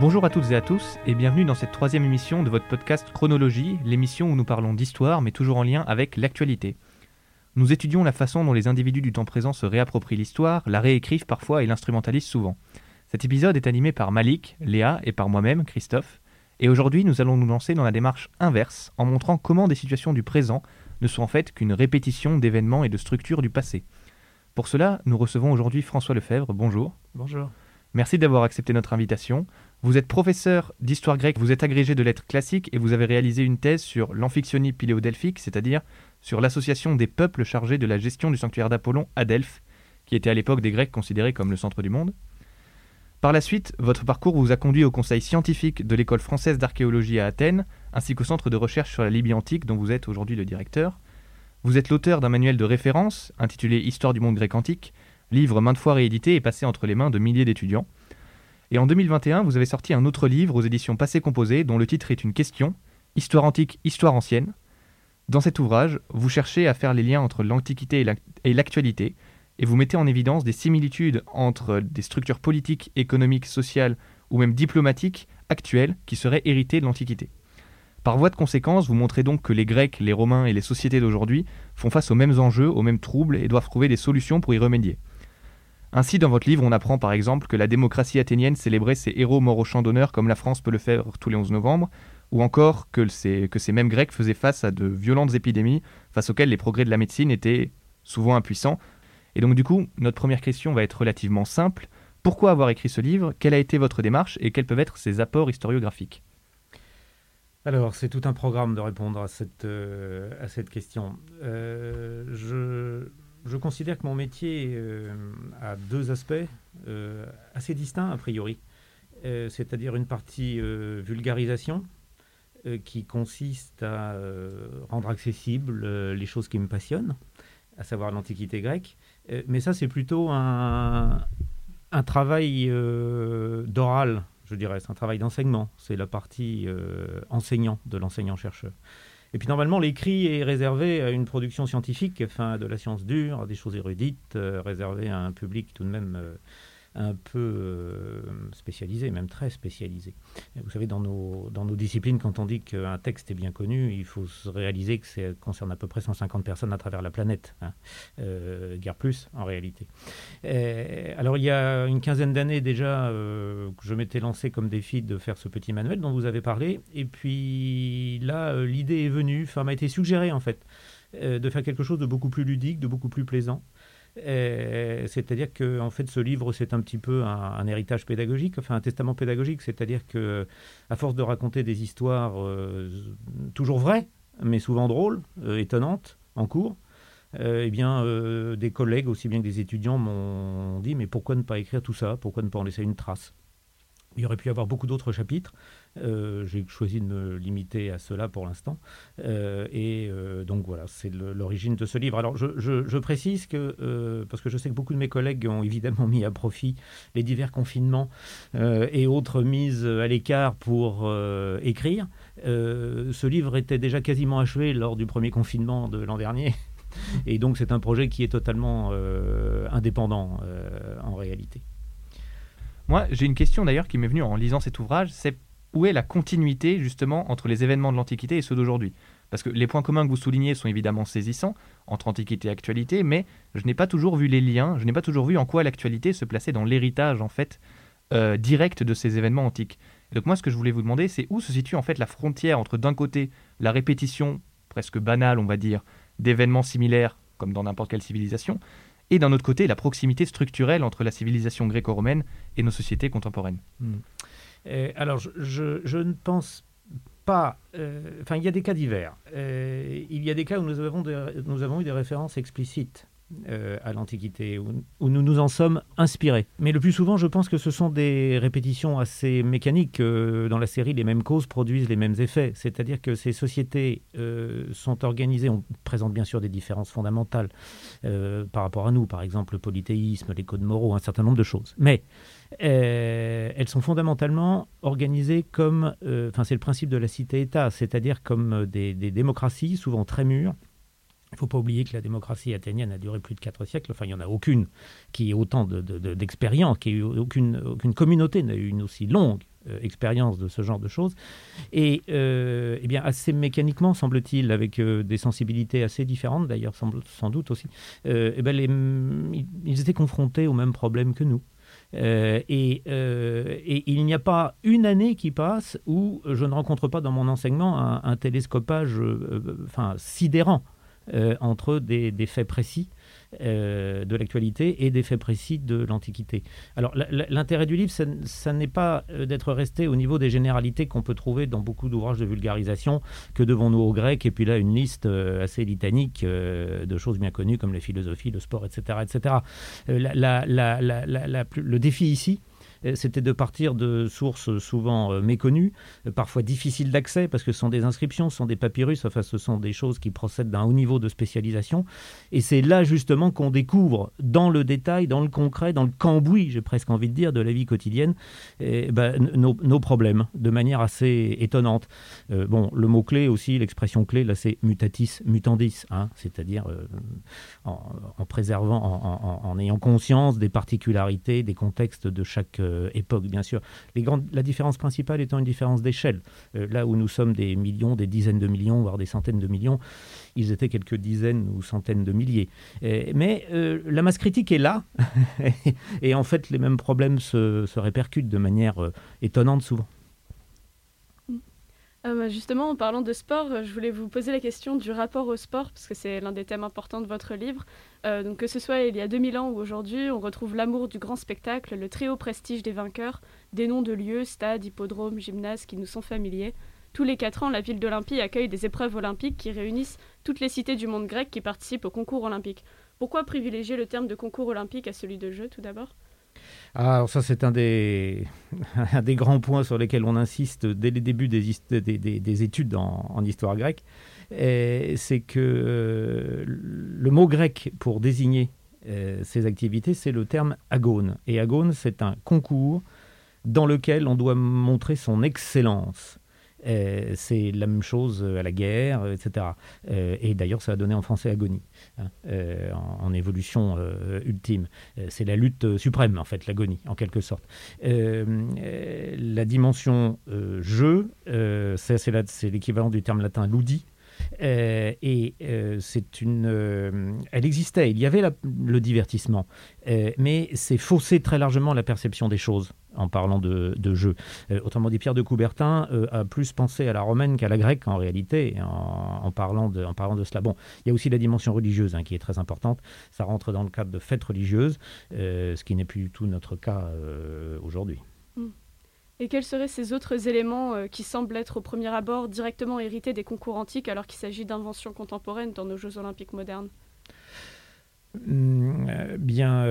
Bonjour à toutes et à tous et bienvenue dans cette troisième émission de votre podcast Chronologie, l'émission où nous parlons d'histoire mais toujours en lien avec l'actualité. Nous étudions la façon dont les individus du temps présent se réapproprient l'histoire, la réécrivent parfois et l'instrumentalisent souvent. Cet épisode est animé par Malik, Léa et par moi-même, Christophe, et aujourd'hui nous allons nous lancer dans la démarche inverse en montrant comment des situations du présent ne sont en fait qu'une répétition d'événements et de structures du passé. Pour cela, nous recevons aujourd'hui François Lefebvre. Bonjour. Bonjour. Merci d'avoir accepté notre invitation. Vous êtes professeur d'histoire grecque, vous êtes agrégé de lettres classiques et vous avez réalisé une thèse sur l'amphictyonie piléodelphique, c'est-à-dire sur l'association des peuples chargés de la gestion du sanctuaire d'Apollon à Delphes, qui était à l'époque des Grecs considéré comme le centre du monde. Par la suite, votre parcours vous a conduit au conseil scientifique de l'école française d'archéologie à Athènes, ainsi qu'au centre de recherche sur la Libye antique dont vous êtes aujourd'hui le directeur. Vous êtes l'auteur d'un manuel de référence intitulé Histoire du monde grec antique, livre maintes fois réédité et passé entre les mains de milliers d'étudiants. Et en 2021, vous avez sorti un autre livre aux éditions Passé Composé dont le titre est une question, Histoire antique, Histoire ancienne. Dans cet ouvrage, vous cherchez à faire les liens entre l'Antiquité et l'actualité, et vous mettez en évidence des similitudes entre des structures politiques, économiques, sociales ou même diplomatiques actuelles qui seraient héritées de l'Antiquité. Par voie de conséquence, vous montrez donc que les Grecs, les Romains et les sociétés d'aujourd'hui font face aux mêmes enjeux, aux mêmes troubles et doivent trouver des solutions pour y remédier. Ainsi, dans votre livre, on apprend par exemple que la démocratie athénienne célébrait ses héros morts au champ d'honneur comme la France peut le faire tous les 11 novembre, ou encore que ces, mêmes Grecs faisaient face à de violentes épidémies face auxquelles les progrès de la médecine étaient souvent impuissants. Et donc du coup, notre première question va être relativement simple. Pourquoi avoir écrit ce livre? Quelle a été votre démarche? Et quels peuvent être ses apports historiographiques? Alors, c'est tout un programme de répondre à cette, euh, question. Euh, je, je considère que mon métier euh, a deux aspects euh, assez distincts a priori. Euh, c'est-à-dire une partie vulgarisation qui consiste à rendre accessibles les choses qui me passionnent, à savoir l'Antiquité grecque. mais ça, c'est plutôt un, un travail d'oral, je dirais, c'est un travail d'enseignement. C'est la partie enseignant de l'enseignant-chercheur. Et puis normalement, l'écrit est réservé à une production scientifique, enfin de la science dure, des choses érudites, euh, réservé à un public tout de même euh, un peu euh, spécialisé, même très spécialisé. vous savez, dans nos, dans nos disciplines, quand on dit qu'un texte est bien connu, il faut se réaliser que ça concerne à peu près 150 personnes à travers la planète, hein. euh, guère plus en réalité. alors il y a une quinzaine d'années déjà euh, je m'étais lancé comme défi de faire ce petit manuel dont vous avez parlé, et puis là l'idée est venue, enfin m'a été suggérée en fait, de faire quelque chose de beaucoup plus ludique, de beaucoup plus plaisant. C'est-à-dire que en fait, ce livre, c'est un petit peu un, héritage pédagogique, enfin un testament pédagogique. C'est-à-dire que, à force de raconter des histoires euh, toujours vraies, mais souvent drôles, euh, étonnantes, en cours, euh, eh bien, des collègues, aussi bien que des étudiants, m'ont dit mais pourquoi ne pas écrire tout ça? Pourquoi ne pas en laisser une trace? Il y aurait pu y avoir beaucoup d'autres chapitres. Euh, j'ai choisi de me limiter à cela pour l'instant. Euh, et euh, donc voilà, c'est l'origine de ce livre. Alors je, précise que, parce que je sais que beaucoup de mes collègues ont évidemment mis à profit les divers confinements et autres mises à l'écart pour écrire, ce livre était déjà quasiment achevé lors du premier confinement de l'an dernier. Et donc c'est un projet qui est totalement indépendant en réalité. Moi, j'ai une question d'ailleurs qui m'est venue en lisant cet ouvrage, c'est où est la continuité justement entre les événements de l'Antiquité et ceux d'aujourd'hui Parce que les points communs que vous soulignez sont évidemment saisissants entre Antiquité et actualité, mais je n'ai pas toujours vu les liens, je n'ai pas toujours vu en quoi l'actualité se plaçait dans l'héritage en fait euh, direct de ces événements antiques. donc moi, ce que je voulais vous demander, c'est où se situe en fait la frontière entre d'un côté la répétition presque banale, on va dire, d'événements similaires comme dans n'importe quelle civilisation, et d'un autre côté la proximité structurelle entre la civilisation gréco-romaine et nos sociétés contemporaines. Hmm. Euh, alors, je, ne pense pas. Euh, enfin, il y a des cas divers. Euh, il y a des cas où nous avons, nous avons eu des références explicites euh, à l'Antiquité, où, nous nous en sommes inspirés. Mais le plus souvent, je pense que ce sont des répétitions assez mécaniques. Euh, dans la série, les mêmes causes produisent les mêmes effets. C'est-à-dire que ces sociétés euh, sont organisées, on présente bien sûr des différences fondamentales par rapport à nous, par exemple le polythéisme, les codes moraux, un certain nombre de choses. Mais elles sont fondamentalement organisées comme, enfin c'est le principe de la cité-État, c'est-à-dire comme des démocraties souvent très mûres, il ne faut pas oublier que la démocratie athénienne a duré plus de quatre siècles. Enfin, il n'y en a aucune qui ait autant d'expérience, de, aucune, communauté n'a eu une aussi longue expérience de ce genre de choses. Et eh bien, assez mécaniquement, semble-t-il, avec des sensibilités assez différentes d'ailleurs, sans doute aussi, eh les, ils étaient confrontés aux mêmes problèmes que nous. Euh, et, euh, il n'y a pas une année qui passe où je ne rencontre pas dans mon enseignement un, télescopage euh, enfin, sidérant entre des, faits précis euh, de l'actualité et des faits précis de l'Antiquité. Alors l'intérêt du livre, ça, n'est pas euh, d'être resté au niveau des généralités qu'on peut trouver dans beaucoup d'ouvrages de vulgarisation, que devons-nous aux Grecs, et puis là une liste euh, assez litanique de choses bien connues comme la philosophie, le sport, etc. etc. le défi ici, euh, c'était de partir de sources souvent euh, méconnues, euh, parfois difficiles d'accès, parce que ce sont des inscriptions, ce sont des papyrus, enfin ce sont des choses qui procèdent d'un haut niveau de spécialisation. Et c'est là justement qu'on découvre dans le détail, dans le concret, dans le cambouis, j'ai presque envie de dire, de la vie quotidienne, eh ben, nos, problèmes, de manière assez étonnante. bon, le mot-clé aussi, l'expression clé, là c'est mutatis mutandis, hein, c'est-à-dire en, préservant, en, ayant conscience des particularités, des contextes de chaque euh, époque, bien sûr. La différence principale étant une différence d'échelle. Euh, là où nous sommes des millions, des dizaines de millions, voire des centaines de millions, ils étaient quelques dizaines ou centaines de milliers. Euh, mais la masse critique est là, et en fait, les mêmes problèmes se répercutent de manière étonnante souvent. Ah bah, justement, en parlant de sport, euh, je voulais vous poser la question du rapport au sport, parce que c'est l'un des thèmes importants de votre livre. Euh, que ce soit il y a 2000 ans ou aujourd'hui, on retrouve l'amour du grand spectacle, le très haut prestige des vainqueurs, des noms de lieux, stades, hippodromes, gymnases qui nous sont familiers. Tous les quatre ans, la ville d'Olympie accueille des épreuves olympiques qui réunissent toutes les cités du monde grec qui participent au concours olympique. Pourquoi privilégier le terme de concours olympique à celui de jeu tout d'abord? Ah, alors ça, c'est un des, grands points sur lesquels on insiste dès les débuts des, des, études en, histoire grecque. C'est que euh, le mot grec pour désigner euh, ces activités, c'est le terme agone. Et agone, c'est un concours dans lequel on doit montrer son excellence. Euh, c'est la même chose à la guerre, etc. Euh, et d'ailleurs, ça a donné en français agonie, hein, euh, en, évolution ultime. c'est la lutte suprême, en fait, l'agonie, en quelque sorte. la dimension jeu, c'est l'équivalent du terme latin ludi, et c'est une, elle existait. Il y avait le divertissement, mais c'est faussé très largement la perception des choses en parlant de, jeu. Euh, autrement dit, Pierre de Coubertin euh, a plus pensé à la romaine qu'à la grecque en réalité, en, parlant de, en parlant de cela. Bon, il y a aussi la dimension religieuse hein, qui est très importante. Ça rentre dans le cadre de fêtes religieuses, euh, ce qui n'est plus du tout notre cas aujourd'hui. Hmm. Et quels seraient ces autres éléments qui semblent être au premier abord directement hérités des concours antiques alors qu'il s'agit d'inventions contemporaines dans nos Jeux olympiques modernes? Hmm, Bien,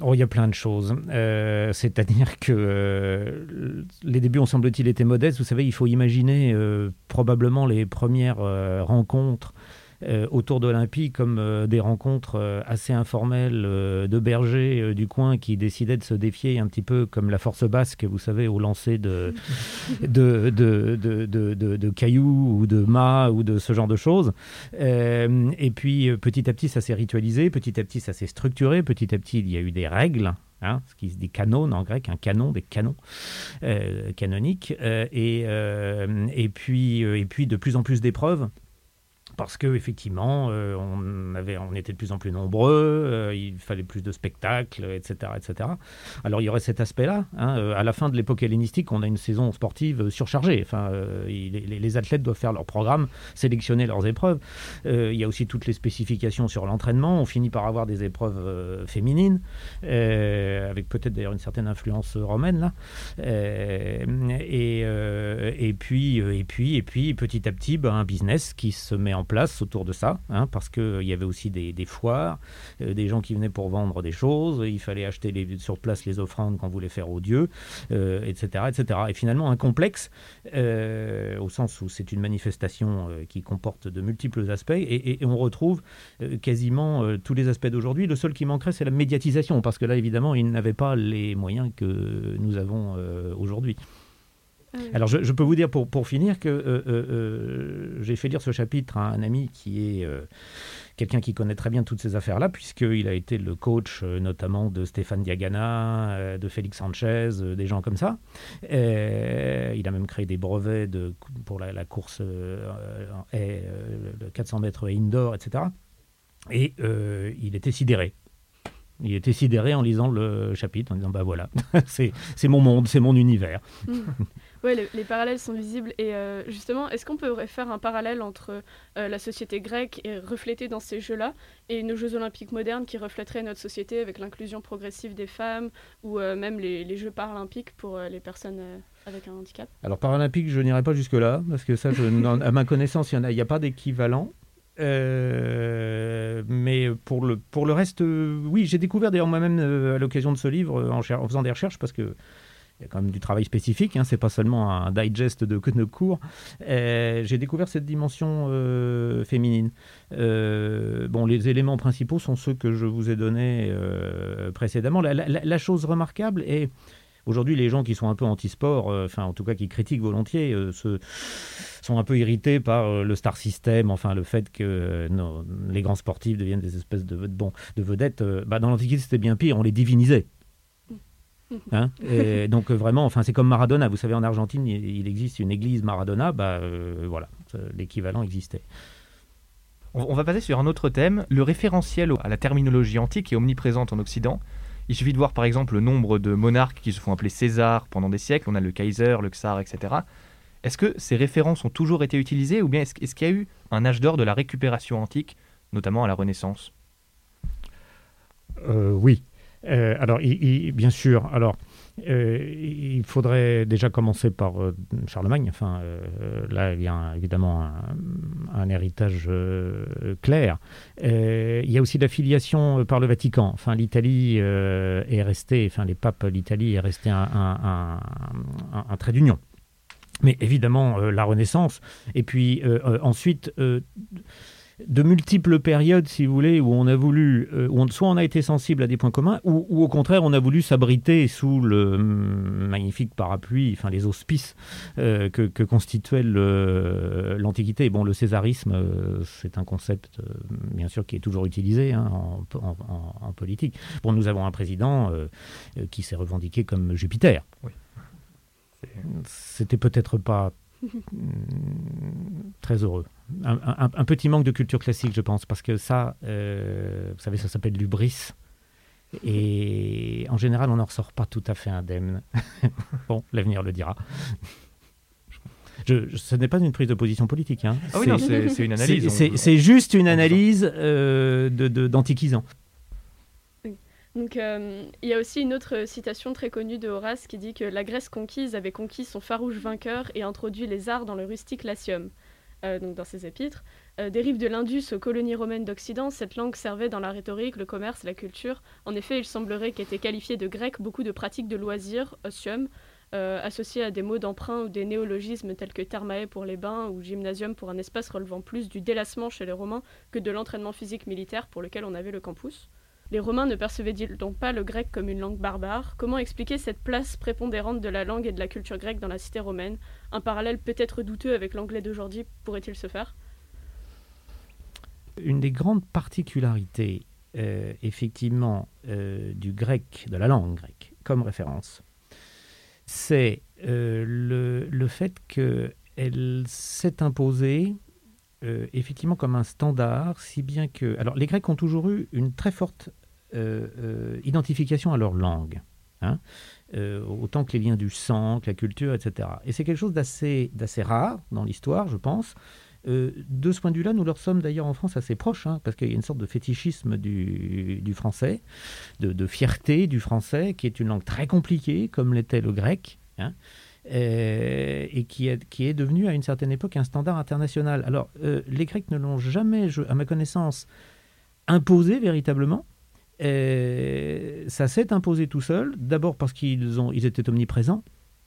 Oh, il y a plein de choses. Euh, c'est-à-dire que euh, les débuts, on semble-t-il, étaient modestes. Vous savez, il faut imaginer euh, probablement les premières rencontres euh, autour d'Olympie comme euh, des rencontres euh, assez informelles de bergers du coin qui décidaient de se défier un petit peu comme la force basque, vous savez, au lancer de, de, de, de, de cailloux ou de mâts ou de ce genre de choses. et puis petit à petit, ça s'est ritualisé, petit à petit, ça s'est structuré, petit à petit, il y a eu des règles. Hein, ce qui se dit canon en grec, un canon, des canons canoniques, et, et, puis, et puis de plus en plus d'épreuves parce que effectivement, euh, on avait, on était de plus en plus nombreux, euh, il fallait plus de spectacles, etc., etc. Alors il y aurait cet aspect-là. Hein, euh, à la fin de l'époque hellénistique, on a une saison sportive surchargée. Enfin, les, athlètes doivent faire leur programme, sélectionner leurs épreuves. il y a aussi toutes les spécifications sur l'entraînement. On finit par avoir des épreuves féminines, avec peut-être d'ailleurs une certaine influence romaine là. Et, et puis, et puis, et puis, petit à petit, ben, un business qui se met en place autour de ça, hein, parce qu'il euh, y avait aussi des, foires, euh, des gens qui venaient pour vendre des choses, il fallait acheter les, sur place les offrandes qu'on voulait faire aux dieux, etc., euh, etc. Et finalement, un complexe, au sens où c'est une manifestation qui comporte de multiples aspects, et, on retrouve quasiment tous les aspects d'aujourd'hui. Le seul qui manquerait, c'est la médiatisation, parce que là, évidemment, ils n'avaient pas les moyens que nous avons aujourd'hui. Alors, je, peux vous dire pour, pour finir que euh, euh, euh, j'ai fait lire ce chapitre à un ami qui est quelqu'un qui connaît très bien toutes ces affaires-là, puisqu'il a été le coach notamment de Stéphane Diagana, de Félix Sanchez, des gens comme ça. il a même créé des brevets de, pour la, course le 400 mètres indoor, etc. Et il était sidéré. Il était sidéré en lisant le chapitre, en disant bah voilà, c'est mon monde, c'est mon univers. Mm. Oui, les, parallèles sont visibles. Et euh, justement, est-ce qu'on pourrait faire un parallèle entre euh, la société grecque et reflétée dans ces jeux-là et nos Jeux olympiques modernes qui reflèteraient notre société avec l'inclusion progressive des femmes ou euh, même les, Jeux paralympiques pour les personnes avec un handicap? Alors paralympique, je n'irai pas jusque-là parce que ça, à ma connaissance, il n'y a, a, pas d'équivalent. mais pour le, pour le reste, oui, j'ai découvert d'ailleurs moi-même à l'occasion de ce livre, en, en, faisant des recherches, parce que il y a quand même du travail spécifique, hein, c'est pas seulement un digest de, de cours. J'ai découvert cette dimension euh, féminine. Euh, bon, les éléments principaux sont ceux que je vous ai donnés euh, précédemment. La, chose remarquable est Aujourd'hui, les gens qui sont un peu anti-sport, enfin en tout cas qui critiquent volontiers, sont un peu irrités par le star system, enfin le fait que les grands sportifs deviennent des espèces de vedettes. Bah, dans l'Antiquité, c'était bien pire, on les divinisait. Hein et donc euh, vraiment, enfin c'est comme Maradona. Vous savez, en Argentine, il, existe une église Maradona. Bah euh, voilà, l'équivalent existait. On va passer sur un autre thème, le référentiel à la terminologie antique est omniprésente en Occident. Il suffit de voir par exemple le nombre de monarques qui se font appeler César pendant des siècles. On a le Kaiser, le Tsar, etc. Est-ce que ces références ont toujours été utilisées ou bien est-ce qu'il y a eu un âge d'or de la récupération antique, notamment à la Renaissance? Euh, Oui, euh, alors, bien sûr, alors, euh, il faudrait déjà commencer par euh, Charlemagne. Enfin, là, il y a évidemment un, héritage clair. il y a aussi l'affiliation par le Vatican. Enfin, l'Italie est restée, enfin, les papes, l'Italie est restée un, un trait d'union. Mais évidemment, la Renaissance. Et puis ensuite de multiples périodes, si vous voulez, où on a voulu, euh, où soit on a été sensible à des points communs, ou, au contraire on a voulu s'abriter sous le magnifique parapluie, enfin les auspices euh, que, constituait l'Antiquité. Bon, le césarisme, euh, c'est un concept, bien sûr, qui est toujours utilisé hein, en, politique. Bon, nous avons un président qui s'est revendiqué comme Jupiter. Oui. C'était peut-être pas très heureux un, petit manque de culture classique, je pense, parce que ça, euh, vous savez, ça s'appelle l'ubris. Et en général, on n'en ressort pas tout à fait indemne. bon, l'avenir le dira. Je, ce n'est pas une prise de position politique. Hein. Ah oui, c'est une analyse. C'est juste une analyse euh, d'antiquisant. Donc, euh, il y a aussi une autre citation très connue de Horace qui dit que la Grèce conquise avait conquis son farouche vainqueur et introduit les arts dans le rustique Latium. Euh, donc dans ses épîtres. Euh, dérive de l'Indus aux colonies romaines d'Occident, cette langue servait dans la rhétorique, le commerce, la culture. En effet, il semblerait qu'étaient qualifiés de grec beaucoup de pratiques de loisirs, otium, euh, associées à des mots d'emprunt ou des néologismes tels que thermae pour les bains ou gymnasium pour un espace relevant plus du délassement chez les Romains que de l'entraînement physique militaire pour lequel on avait le campus. Les Romains ne percevaient-ils donc pas le grec comme une langue barbare? Comment expliquer cette place prépondérante de la langue et de la culture grecque dans la cité romaine? Un parallèle peut-être douteux avec l'anglais d'aujourd'hui pourrait-il se faire? Une des grandes particularités, euh, effectivement, euh, du grec, de la langue grecque, comme référence, c'est euh, le, fait qu'elle s'est imposée effectivement comme un standard, si bien que... Alors les Grecs ont toujours eu une très forte identification à leur langue. Hein, euh, autant que les liens du sang, que la culture, etc. Et c'est quelque chose d'assez rare dans l'histoire, je pense. de ce point de vue-là, nous leur sommes d'ailleurs en France assez proches, hein, parce qu'il y a une sorte de fétichisme du, français, de, fierté du français, qui est une langue très compliquée, comme l'était le grec, hein, et qui est, qui est devenu à une certaine époque un standard international. Alors, les Grecs ne l'ont jamais, à ma connaissance, imposé véritablement, et ça s'est imposé tout seul, d'abord parce qu'ils étaient omniprésents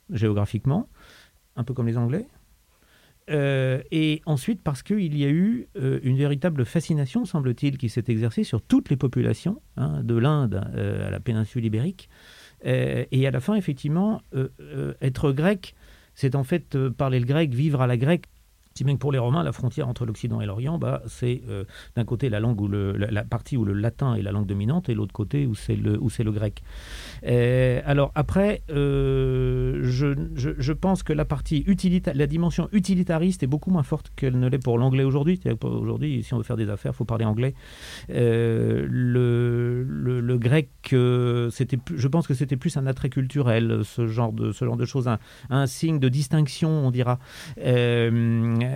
géographiquement, un peu comme les Anglais, euh, et ensuite parce qu'il y a eu euh, une véritable fascination, semble-t-il, qui s'est exercée sur toutes les populations, hein, de l'Inde euh, à la péninsule ibérique. et à la fin, effectivement, être grec c'est en fait parler le grec, vivre à la grecque, si bien que pour les Romains, la frontière entre l'Occident et l'Orient, bah, c'est euh, d'un côté la langue le, la, partie où le latin est la langue dominante, et l'autre côté où c'est le, le grec. Euh, alors après, euh, je, je, pense que la partie la dimension utilitariste est beaucoup moins forte qu'elle ne l'est pour l'anglais aujourd'hui. Aujourd'hui, si on veut faire des affaires, il faut parler anglais. le, le, le, grec, c'était, je pense que c'était plus un attrait culturel, ce genre de, ce genre de choses, un, un signe de distinction, on dira.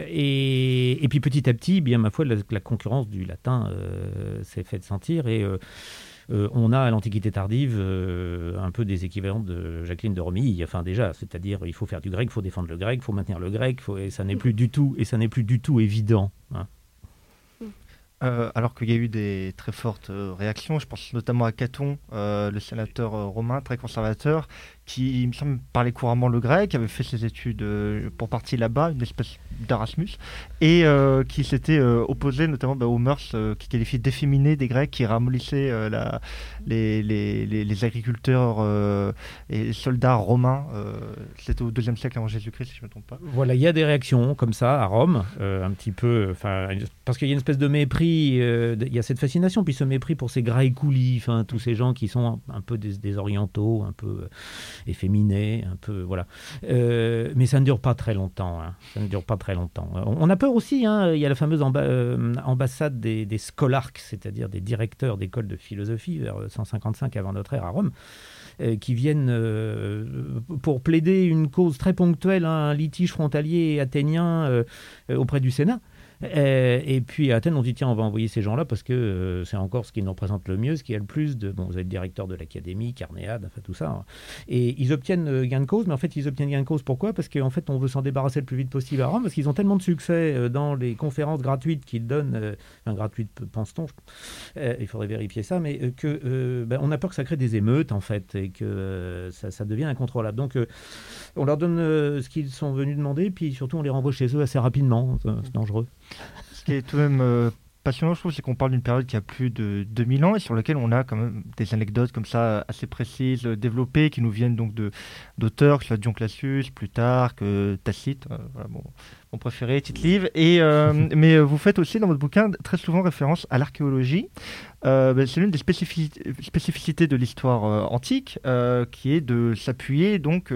Et, puis petit à petit, bien ma foi, la, concurrence du latin euh, s'est faite sentir et euh, euh, on a à l'Antiquité tardive un peu des équivalents de Jacqueline de Romilly. Enfin déjà, c'est-à-dire il faut faire du grec, il faut défendre le grec, il faut maintenir le grec, et ça n'est plus du tout et ça n'est plus du tout évident. Hein. alors qu'il y a eu des très fortes réactions, je pense notamment à Caton, le sénateur romain très conservateur, qui, il me semble, parlait couramment le grec, avait fait ses études euh, pour partie là-bas, une espèce d'Erasmus, et euh, qui s'était euh, opposé notamment bah, aux mœurs qui qualifiaient d'efféminées des Grecs, qui ramollissaient les, agriculteurs et soldats romains. C'était au deuxième siècle avant Jésus-Christ, si je ne me trompe pas. Voilà, il y a des réactions comme ça à Rome, un petit peu, parce qu'il y a une espèce de mépris, il y a cette fascination, puis ce mépris pour ces graécoulis, enfin tous ces gens qui sont un, peu des orientaux, un peu efféminé, un peu voilà. Euh, mais ça ne dure pas très longtemps. Hein. Ça ne dure pas très longtemps. On a peur aussi. Hein, il y a la fameuse euh, ambassade des, des c'est-à-dire des directeurs d'écoles de philosophie vers 155 avant notre ère à Rome euh, qui viennent pour plaider une cause très ponctuelle, hein, un litige frontalier athénien auprès du Sénat. Euh, et puis à Athènes, on dit tiens, on va envoyer ces gens-là parce que euh, c'est encore ce qui nous représente le mieux, ce qui a le plus de. Bon, vous êtes directeur de l'académie, Carnéade, enfin tout ça. Hein. Et ils obtiennent euh, gain de cause, mais en fait, ils obtiennent gain de cause pourquoi? Parce qu'en fait, on veut s'en débarrasser le plus vite possible à Rome, parce qu'ils ont tellement de succès dans les conférences gratuites qu'ils donnent, enfin gratuites, pense-t-on, il faudrait vérifier ça, mais que ben, on a peur que ça crée des émeutes en fait et que ça, ça, devient incontrôlable. Donc, on leur donne ce qu'ils sont venus demander, puis surtout on les renvoie chez eux assez rapidement. C'est dangereux. Ce qui est tout de même euh, passionnant, je trouve, c'est qu'on parle d'une période qui a plus de 2000 ans et sur laquelle on a quand même des anecdotes comme ça assez précises, euh, développées, qui nous viennent donc d'auteurs, que ce soit Dion Cassius, Plutarque, Tacite, euh, voilà, bon, mon préféré, tite livre. Et, mais vous faites aussi dans votre bouquin très souvent référence à l'archéologie. Ben, c'est l'une des spécificités de l'histoire antique, qui est de s'appuyer donc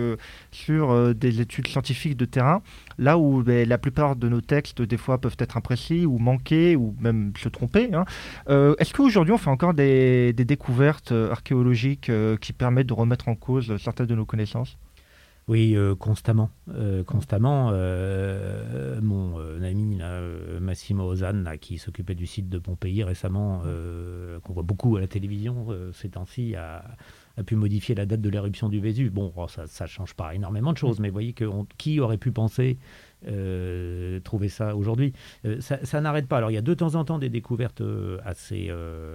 sur des études scientifiques de terrain là où ben, la plupart de nos textes, des fois, peuvent être imprécis ou manquer ou même se tromper. Hein. Euh, est-ce qu'aujourd'hui, on fait encore des, découvertes euh, archéologiques euh, qui permettent de remettre en cause certaines de nos connaissances? Oui, constamment. constamment. mon ami Massimo Ozan, qui s'occupait du site de Pompéi récemment, qu'on voit beaucoup à la télévision ces temps-ci, a, a pu modifier la date de l'éruption du Vésuve. Bon, oh, ça ne change pas énormément de choses, mais vous voyez que qui aurait pu penser euh, trouver ça aujourd'hui? Euh, Ça, n'arrête pas. Alors il y a de temps en temps des découvertes euh, assez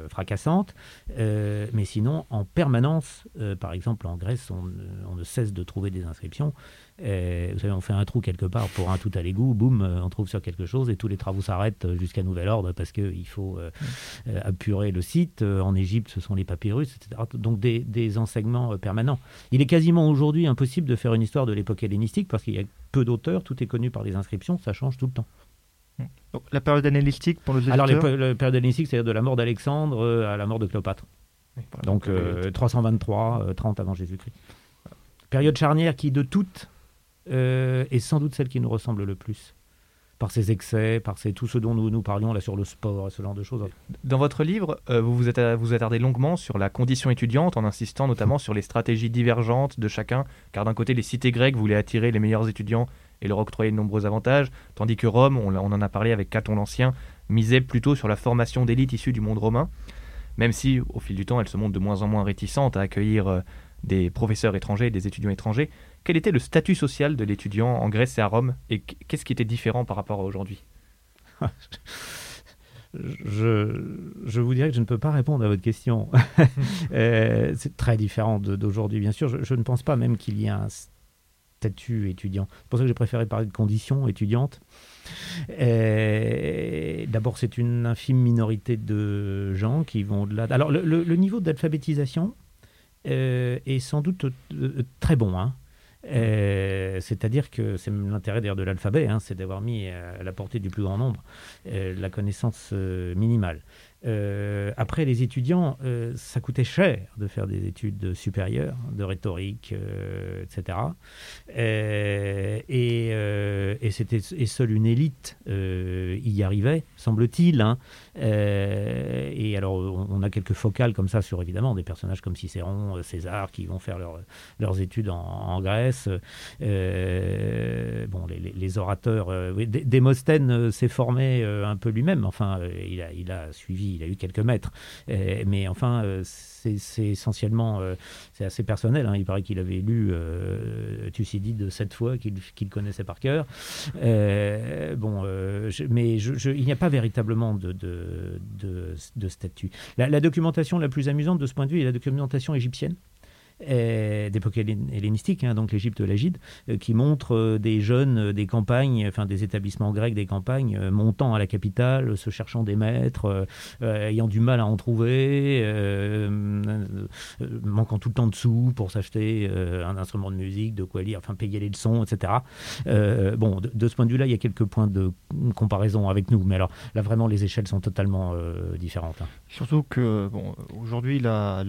fracassantes, mais sinon en permanence, par exemple en Grèce, on, on, ne cesse de trouver des inscriptions vous savez, on fait un trou quelque part pour un tout à l'égout, boum, on trouve sur quelque chose et tous les travaux s'arrêtent jusqu'à nouvel ordre parce qu'il faut euh, apurer le site. En Égypte, ce sont les papyrus, etc. Donc des, des enseignements permanents. Il est quasiment aujourd'hui impossible de faire une histoire de l'époque hellénistique parce qu'il y a peu d'auteurs, tout est connu par les inscriptions, ça change tout le temps. la période hellénistique pour le Alors la période hellénistique, c'est-à-dire de la mort d'Alexandre à la mort de Cléopâtre. Donc 323, 30 avant Jésus-Christ. Période charnière qui de toutes euh, est sans doute celle qui nous ressemble le plus par ses excès, par tout ce dont nous, nous parlions là sur le sport et ce genre de choses. Dans votre livre, euh, vous vous, attardez longuement sur la condition étudiante en insistant notamment sur les stratégies divergentes de chacun, car d'un côté les cités grecques voulaient attirer les meilleurs étudiants et leur octroyer de nombreux avantages, tandis que Rome, on, on en a parlé avec Caton l'Ancien, misait plutôt sur la formation d'élites issues du monde romain, même si au fil du temps elle se montre de moins en moins réticente à accueillir euh, des professeurs étrangers, des étudiants étrangers. Quel était le statut social de l'étudiant en Grèce et à Rome et qu'est-ce qui était différent par rapport à aujourd'hui? Je, vous dirais que je ne peux pas répondre à votre question. Euh, c'est très différent d'aujourd'hui, bien sûr. Je, ne pense pas même qu'il y ait un statut étudiant. C'est pour ça que j'ai préféré parler de conditions étudiantes. Euh, d'abord, c'est une infime minorité de gens qui vont au-delà. Alors, le, niveau d'alphabétisation euh, est sans doute très bon. Hein. C'est-à-dire que c'est l'intérêt d'ailleurs de l'alphabet, hein, c'est d'avoir mis à la portée du plus grand nombre la connaissance minimale. Euh, après, les étudiants, euh, ça coûtait cher de faire des études supérieures, de rhétorique, euh, etc. Et, et, et seule une élite y arrivait, semble-t-il. Hein. et alors, on, a quelques focales comme ça sur, évidemment, des personnages comme Cicéron, César, qui vont faire leurs études en, Grèce. bon, les, orateurs... Démosthène s'est formé un peu lui-même. Enfin, il a, il a suivi il a eu quelques mètres. mais enfin, euh, c'est essentiellement, euh, c'est assez personnel. Hein. Il paraît qu'il avait lu euh, Thucydide sept fois, qu'il connaissait par cœur. Euh, bon, mais il n'y a pas véritablement de, de, statut. la, documentation la plus amusante de ce point de vue est la documentation égyptienne d'époque hellénistique, hein, donc l'Égypte l'Agide, euh, qui montre euh, des jeunes euh, des campagnes, enfin des établissements grecs des campagnes, montant à la capitale, se cherchant des maîtres, ayant du mal à en trouver, manquant tout le temps de sous pour s'acheter un instrument de musique, de quoi lire, enfin payer les leçons, etc. bon, de, ce point de vue-là, il y a quelques points de comparaison avec nous, mais alors là, vraiment, les échelles sont totalement différentes. Hein. Surtout que, bon, aujourd'hui, la,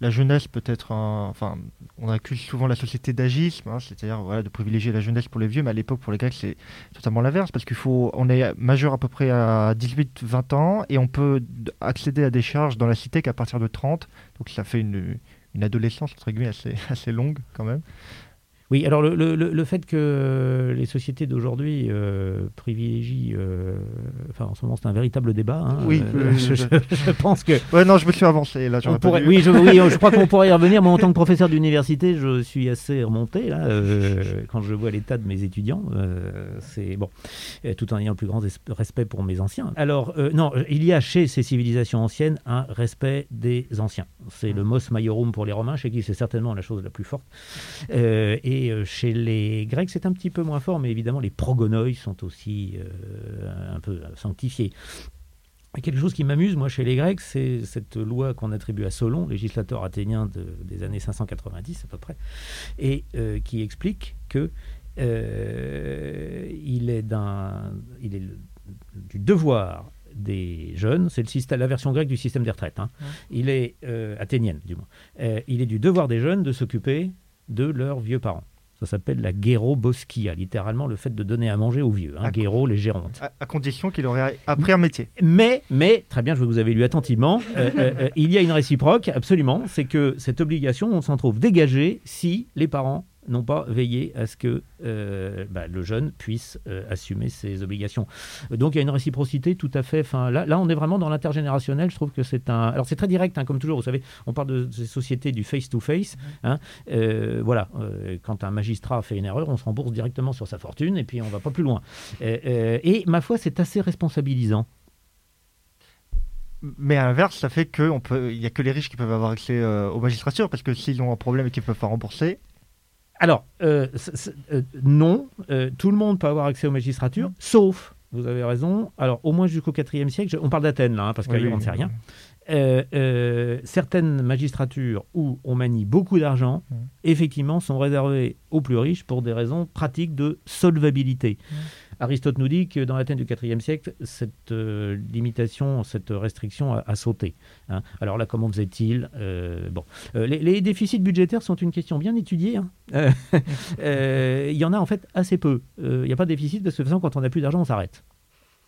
la jeunesse peut être on accuse souvent la société d'agisme, hein, c'est-à-dire de privilégier la jeunesse pour les vieux, mais à l'époque pour les Grecs c'est totalement l'inverse, parce qu'il faut, on est majeur à peu près à 18-20 ans et on peut accéder à des charges dans la cité qu'à partir de 30, donc ça fait une, adolescence entre guillemets assez longue quand même. Oui, alors le, le, le, fait que les sociétés d'aujourd'hui euh, privilégient, euh, enfin en ce moment c'est un véritable débat. Hein, oui, euh, je, pense que. Ouais, non, je me suis avancé là. Pourrait, oui, je, oui, je crois qu'on pourrait y revenir. Moi, en tant que professeur d'université, je suis assez remonté là quand je vois l'état de mes étudiants. c'est bon, tout en ayant le plus grand respect pour mes anciens. Alors non, il y a chez ces civilisations anciennes un respect des anciens. C'est le mos maiorum pour les Romains, chez qui c'est certainement la chose la plus forte. et et euh, chez les Grecs, c'est un petit peu moins fort, mais évidemment, les progonoi sont aussi euh, un peu sanctifiés. Quelque chose qui m'amuse, moi, chez les Grecs, c'est cette loi qu'on attribue à Solon, législateur athénien des années 590 à peu près, et euh, qui explique que il est, il est du devoir des jeunes, c'est la version grecque du système des retraites, hein. il est athénienne du moins, il est du devoir des jeunes de s'occuper de leurs vieux parents. Ça s'appelle la guéro-bosquia, littéralement le fait de donner à manger aux vieux, hein, guéro, les gérontes. À, condition qu'il aurait appris un métier. Mais, mais très bien, je vous avez lu attentivement, euh, euh, euh, il y a une réciproque, absolument, c'est que cette obligation, on s'en trouve dégagée si les parents n'ont pas veillé à ce que euh, bah, le jeune puisse euh, assumer ses obligations. Donc il y a une réciprocité tout à fait. Là, là, on est vraiment dans l'intergénérationnel. Je trouve que c'est un. Alors c'est très direct, hein, comme toujours. Vous savez, on parle de ces sociétés du face to face. Hein. Euh, voilà, quand un magistrat fait une erreur, on se rembourse directement sur sa fortune et puis on va pas plus loin. et ma foi, c'est assez responsabilisant. Mais à l'inverse, ça fait qu'il n'y a que les riches qui peuvent avoir accès aux magistratures, parce que s'ils ont un problème et qu'ils ne peuvent pas rembourser, alors, euh, euh, non, euh, tout le monde peut avoir accès aux magistratures, sauf, vous avez raison, alors au moins jusqu'au IVe siècle, on parle d'Athènes là, hein, parce qu'ailleurs on ne sait rien. certaines magistratures où on manie beaucoup d'argent, effectivement, sont réservées aux plus riches pour des raisons pratiques de solvabilité. Aristote nous dit que dans l'Athènes du IVe siècle, cette euh, limitation, cette restriction a, sauté. Hein. Alors là, comment faisait-il euh, Bon, euh, les, déficits budgétaires sont une question bien étudiée. Hein. Il y en a en fait assez peu. Il n'y a pas de déficit parce que de toute façon, quand on n'a plus d'argent, on s'arrête.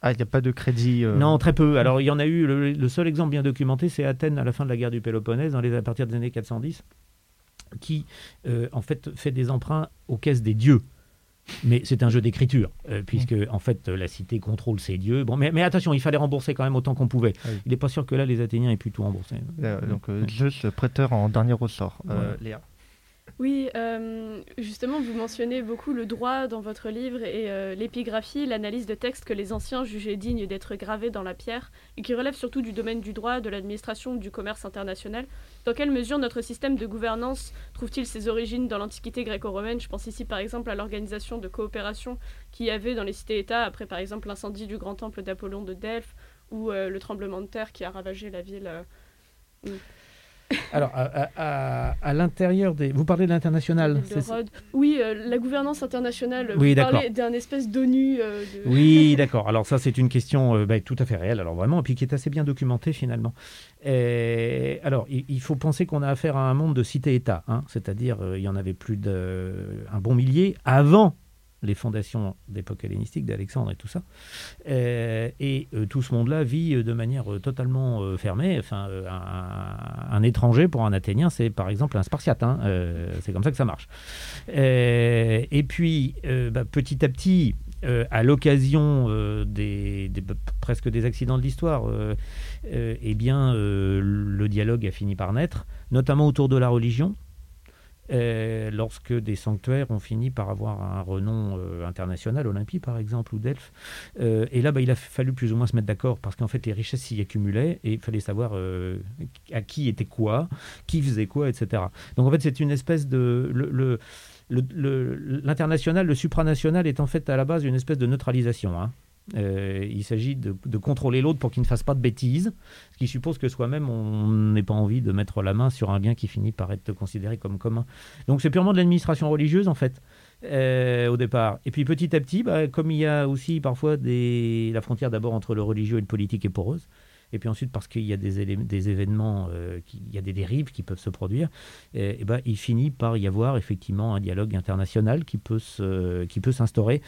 Ah, il n'y a pas de crédit Non, très peu. Alors, il y en a eu, le, seul exemple bien documenté, c'est Athènes à la fin de la guerre du Péloponnèse, dans les, à partir des années 410, qui, en fait, fait des emprunts aux caisses des dieux mais c'est un jeu d'écriture, euh, puisque en fait la cité contrôle ses dieux. Bon, mais, mais attention, il fallait rembourser quand même autant qu'on pouvait. Ah il n'est pas sûr que là les Athéniens aient pu tout rembourser. Euh, donc euh, juste prêteur en dernier ressort, Léa. Oui, euh, justement, vous mentionnez beaucoup le droit dans votre livre et euh, l'épigraphie, l'analyse de textes que les anciens jugeaient dignes d'être gravés dans la pierre et qui relèvent surtout du domaine du droit, de l'administration du commerce international. Dans quelle mesure notre système de gouvernance trouve-t-il ses origines dans l'Antiquité gréco-romaine? Je pense ici par exemple à l'organisation de coopération qu'il y avait dans les cités-États après par exemple l'incendie du grand temple d'Apollon de Delphes ou euh, le tremblement de terre qui a ravagé la ville. Alors, à, l'intérieur des. Vous parlez de l'international Oui, euh, la gouvernance internationale. Oui, vous parlez d'un espèce d'ONU. Euh, oui, d'accord. Alors, ça, c'est une question euh, bah, tout à fait réelle, alors vraiment, et puis qui est assez bien documentée finalement. Et, alors, il, faut penser qu'on a affaire à un monde de cités-États, hein, c'est-à-dire, il y en avait plus d'un bon millier avant les fondations d'époque hellénistique d'Alexandre et tout ça. Euh, et euh, tout ce monde-là vit euh, de manière totalement fermée. Enfin, un, étranger pour un Athénien, c'est par exemple un Spartiate. Hein. c'est comme ça que ça marche. et puis, bah, petit à petit, à l'occasion des, presque des accidents de l'histoire, eh bien, le dialogue a fini par naître, notamment autour de la religion. Euh, lorsque des sanctuaires ont fini par avoir un renom euh, international, Olympie par exemple, ou Delphes. Euh, et là, bah, il a fallu plus ou moins se mettre d'accord, parce qu'en fait, les richesses s'y accumulaient, et il fallait savoir à qui était quoi, qui faisait quoi, etc. Donc en fait, c'est une espèce de... Le, l'international, le, supranational est en fait à la base une espèce de neutralisation. Hein. Euh, il s'agit de, contrôler l'autre pour qu'il ne fasse pas de bêtises, ce qui suppose que soi-même, on n'ait pas envie de mettre la main sur un bien qui finit par être considéré comme commun. Donc c'est purement de l'administration religieuse, en fait, euh, au départ. Et puis petit à petit, bah, comme il y a aussi parfois des... la frontière d'abord entre le religieux et le politique est poreuse, et puis ensuite parce qu'il y a des, événements, euh, il y a des dérives qui peuvent se produire, et, ben, il finit par y avoir effectivement un dialogue international qui peut s'instaurer,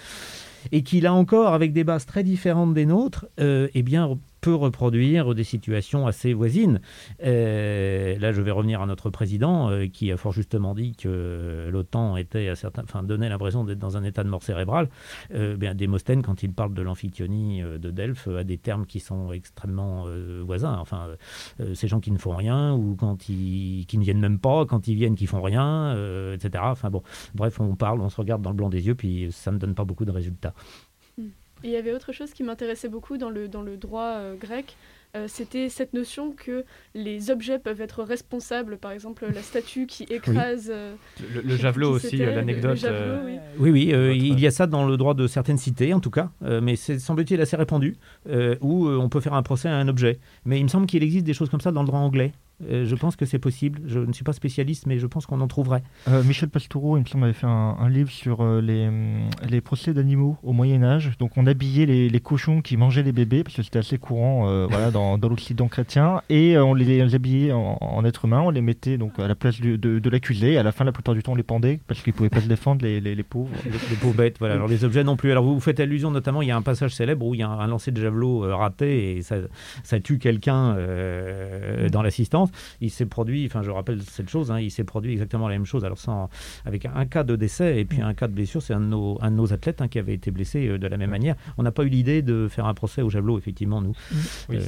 et qui là encore, avec des bases très différentes des nôtres, euh, eh bien, peut reproduire des situations assez voisines. Euh, là, je vais revenir à notre président euh, qui a fort justement dit que l'OTAN était à certains, enfin, donnait l'impression d'être dans un état de mort cérébrale. Euh, bien, Démosthène, quand il parle de l'amphictyonie de Delphes, a des termes qui sont extrêmement voisins. Enfin, ces gens qui ne font rien ou quand ils qui ne viennent même pas, quand ils viennent qui font rien, etc. Enfin bon, bref, on parle, on se regarde dans le blanc des yeux, puis ça ne donne pas beaucoup de résultats il y avait autre chose qui m'intéressait beaucoup dans le, dans le droit euh, grec, euh, c'était cette notion que les objets peuvent être responsables, par exemple la statue qui écrase... Euh, le, javelot aussi, l'anecdote. Oui, oui, il y a ça dans le droit de certaines cités, en tout cas, mais c'est semble-t-il assez répandu, où on peut faire un procès à un objet. Mais il me semble qu'il existe des choses comme ça dans le droit anglais. Euh, je pense que c'est possible. Je ne suis pas spécialiste, mais je pense qu'on en trouverait. Euh, Michel Pastoureau, il me semble, avait fait un, livre sur euh, les, les, procès d'animaux au Moyen Âge. Donc on habillait les, les, cochons qui mangeaient les bébés, parce que c'était assez courant voilà, dans, dans l'Occident chrétien, et on les, habillait en, en, être humain, on les mettait donc à la place de, de, l'accusé. À la fin, la plupart du temps, on les pendait, parce qu'ils ne pouvaient pas se défendre, les, pauvres. Les, pauvres bêtes, voilà. Alors les objets non plus. Alors vous, vous faites allusion notamment, il y a un passage célèbre où il y a un, lancer de javelot raté, et ça, ça tue quelqu'un dans l'assistance. Il s'est produit enfin je rappelle cette chose, hein, il s'est produit exactement la même chose, alors sans, avec un, cas de décès et puis un cas de blessure, c'est un, de nos, un de nos athlètes hein, qui avait été blessé euh, de la même manière. On n'a pas eu l'idée de faire un procès au javelot, effectivement, nous. Euh,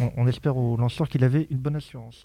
on, on, espère au lanceur qu'il avait une bonne assurance.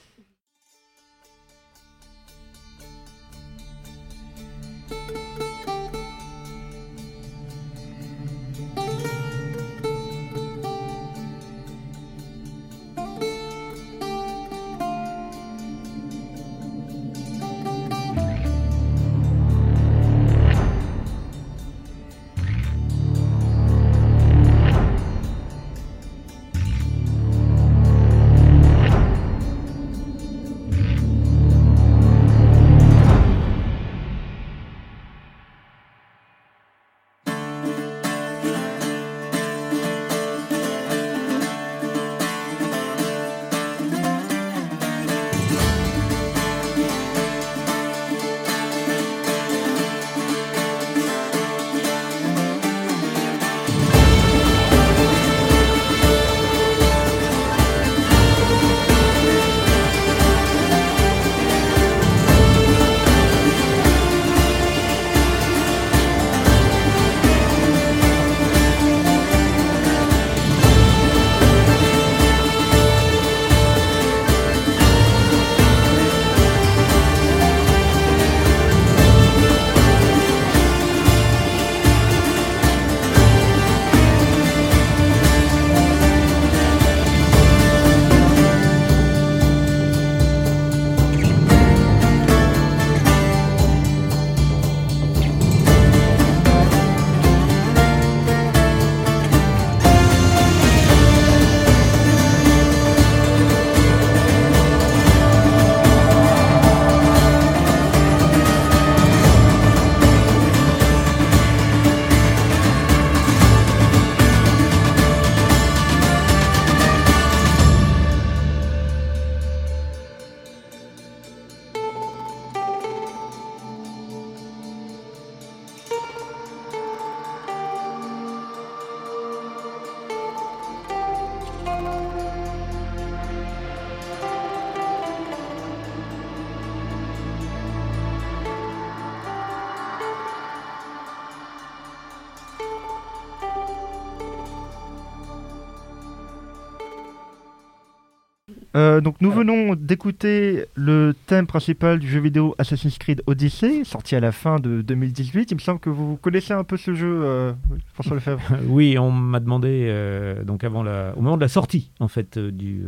Euh, donc nous venons d'écouter le thème principal du jeu vidéo Assassin's Creed Odyssey, sorti à la fin de 2018. Il me semble que vous connaissez un peu ce jeu, euh, François Lefebvre. oui, on m'a demandé euh, donc avant la, au moment de la sortie en fait du,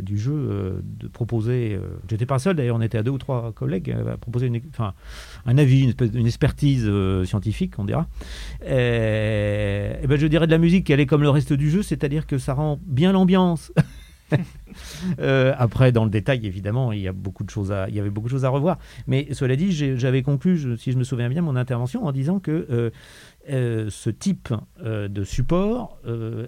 du jeu de proposer. J'étais pas seul d'ailleurs, on était à deux ou trois collègues à proposer une, enfin, un avis, une, expertise scientifique, on dira. Et, et ben je dirais de la musique, elle est comme le reste du jeu, c'est-à-dire que ça rend bien l'ambiance. Euh, après, dans le détail, évidemment, il y, a beaucoup de choses à, avait beaucoup de choses à revoir. Mais cela dit, j'avais conclu, si je me souviens bien, mon intervention en disant que euh, euh, ce type de support